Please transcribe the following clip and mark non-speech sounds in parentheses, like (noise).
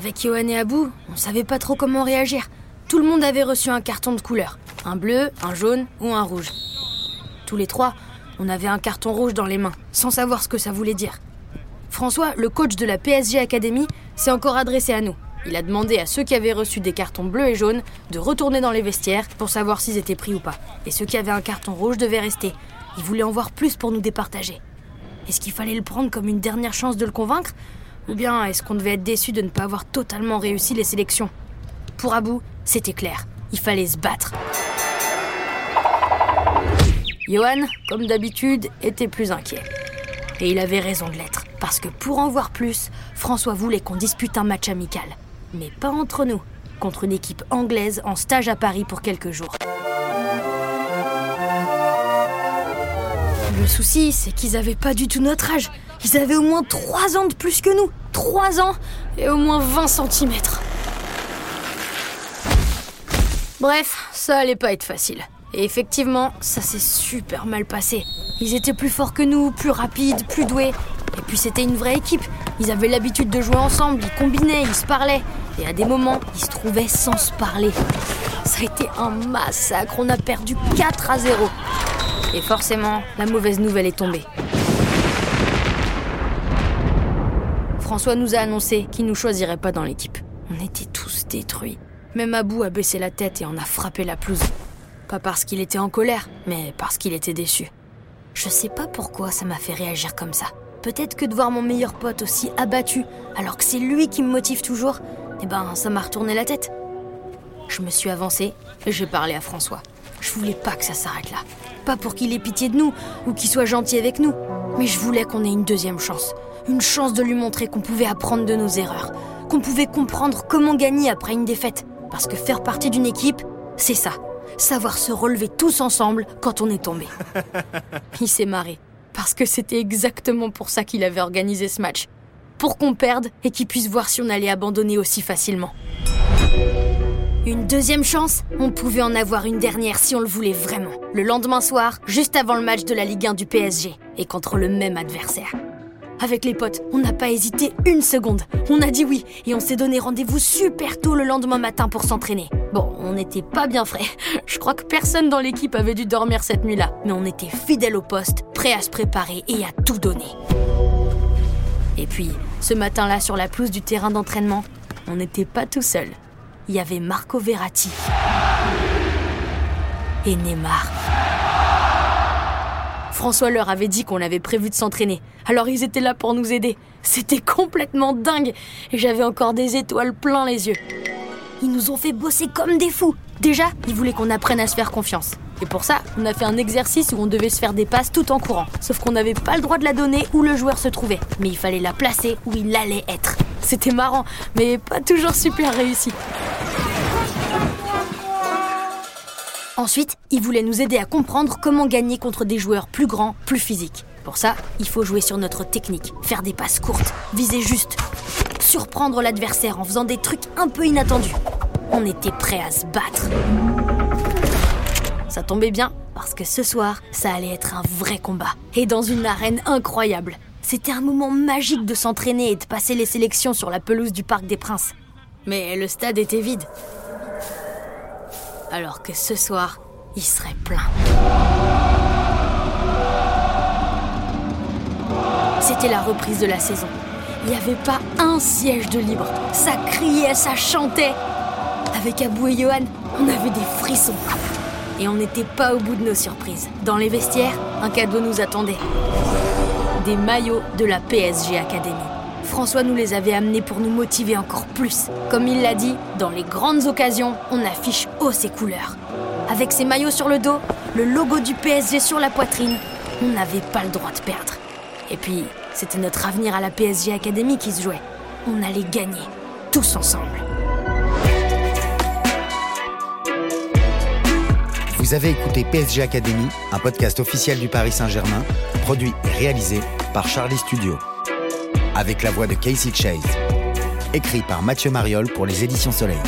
avec Yohan et Abou, on savait pas trop comment réagir. Tout le monde avait reçu un carton de couleur. Un bleu, un jaune ou un rouge. Tous les trois, on avait un carton rouge dans les mains, sans savoir ce que ça voulait dire. François, le coach de la PSG Academy, s'est encore adressé à nous. Il a demandé à ceux qui avaient reçu des cartons bleus et jaunes de retourner dans les vestiaires pour savoir s'ils étaient pris ou pas. Et ceux qui avaient un carton rouge devaient rester. Il voulait en voir plus pour nous départager. Est-ce qu'il fallait le prendre comme une dernière chance de le convaincre? Ou bien est-ce qu'on devait être déçu de ne pas avoir totalement réussi les sélections Pour Abou, c'était clair. Il fallait se battre. Johan, comme d'habitude, était plus inquiet. Et il avait raison de l'être. Parce que pour en voir plus, François voulait qu'on dispute un match amical mais pas entre nous, contre une équipe anglaise en stage à Paris pour quelques jours. Le souci, c'est qu'ils avaient pas du tout notre âge. Ils avaient au moins 3 ans de plus que nous. 3 ans et au moins 20 cm. Bref, ça allait pas être facile. Et effectivement, ça s'est super mal passé. Ils étaient plus forts que nous, plus rapides, plus doués. Et puis c'était une vraie équipe. Ils avaient l'habitude de jouer ensemble, ils combinaient, ils se parlaient. Et à des moments, ils se trouvaient sans se parler. Ça a été un massacre, on a perdu 4 à 0. Et forcément, la mauvaise nouvelle est tombée. François nous a annoncé qu'il nous choisirait pas dans l'équipe. On était tous détruits. Même Abou a baissé la tête et en a frappé la pelouse. Pas parce qu'il était en colère, mais parce qu'il était déçu. Je sais pas pourquoi ça m'a fait réagir comme ça. Peut-être que de voir mon meilleur pote aussi abattu, alors que c'est lui qui me motive toujours, eh ben ça m'a retourné la tête. Je me suis avancée et j'ai parlé à François. Je voulais pas que ça s'arrête là. Pas pour qu'il ait pitié de nous ou qu'il soit gentil avec nous, mais je voulais qu'on ait une deuxième chance. Une chance de lui montrer qu'on pouvait apprendre de nos erreurs, qu'on pouvait comprendre comment gagner après une défaite. Parce que faire partie d'une équipe, c'est ça. Savoir se relever tous ensemble quand on est tombé. (laughs) Il s'est marré parce que c'était exactement pour ça qu'il avait organisé ce match. Pour qu'on perde et qu'il puisse voir si on allait abandonner aussi facilement. Une deuxième chance On pouvait en avoir une dernière si on le voulait vraiment. Le lendemain soir, juste avant le match de la Ligue 1 du PSG, et contre le même adversaire. Avec les potes, on n'a pas hésité une seconde. On a dit oui et on s'est donné rendez-vous super tôt le lendemain matin pour s'entraîner. Bon, on n'était pas bien frais. (laughs) Je crois que personne dans l'équipe avait dû dormir cette nuit-là. Mais on était fidèles au poste, prêts à se préparer et à tout donner. Et puis, ce matin-là, sur la pelouse du terrain d'entraînement, on n'était pas tout seul. Il y avait Marco Verratti et Neymar. François leur avait dit qu'on avait prévu de s'entraîner. Alors ils étaient là pour nous aider. C'était complètement dingue. Et j'avais encore des étoiles plein les yeux. Ils nous ont fait bosser comme des fous. Déjà, ils voulaient qu'on apprenne à se faire confiance. Et pour ça, on a fait un exercice où on devait se faire des passes tout en courant. Sauf qu'on n'avait pas le droit de la donner où le joueur se trouvait. Mais il fallait la placer où il allait être. C'était marrant, mais pas toujours super réussi. Ensuite, il voulait nous aider à comprendre comment gagner contre des joueurs plus grands, plus physiques. Pour ça, il faut jouer sur notre technique, faire des passes courtes, viser juste, surprendre l'adversaire en faisant des trucs un peu inattendus. On était prêt à se battre. Ça tombait bien, parce que ce soir, ça allait être un vrai combat. Et dans une arène incroyable. C'était un moment magique de s'entraîner et de passer les sélections sur la pelouse du Parc des Princes. Mais le stade était vide alors que ce soir, il serait plein. C'était la reprise de la saison. Il n'y avait pas un siège de libre. Ça criait, ça chantait. Avec Abou et Johan, on avait des frissons. Et on n'était pas au bout de nos surprises. Dans les vestiaires, un cadeau nous attendait. Des maillots de la PSG Academy. François nous les avait amenés pour nous motiver encore plus. Comme il l'a dit, dans les grandes occasions, on affiche haut ses couleurs. Avec ses maillots sur le dos, le logo du PSG sur la poitrine, on n'avait pas le droit de perdre. Et puis, c'était notre avenir à la PSG Academy qui se jouait. On allait gagner, tous ensemble. Vous avez écouté PSG Academy, un podcast officiel du Paris Saint-Germain, produit et réalisé par Charlie Studio avec la voix de Casey Chase. Écrit par Mathieu Mariol pour les éditions Soleil.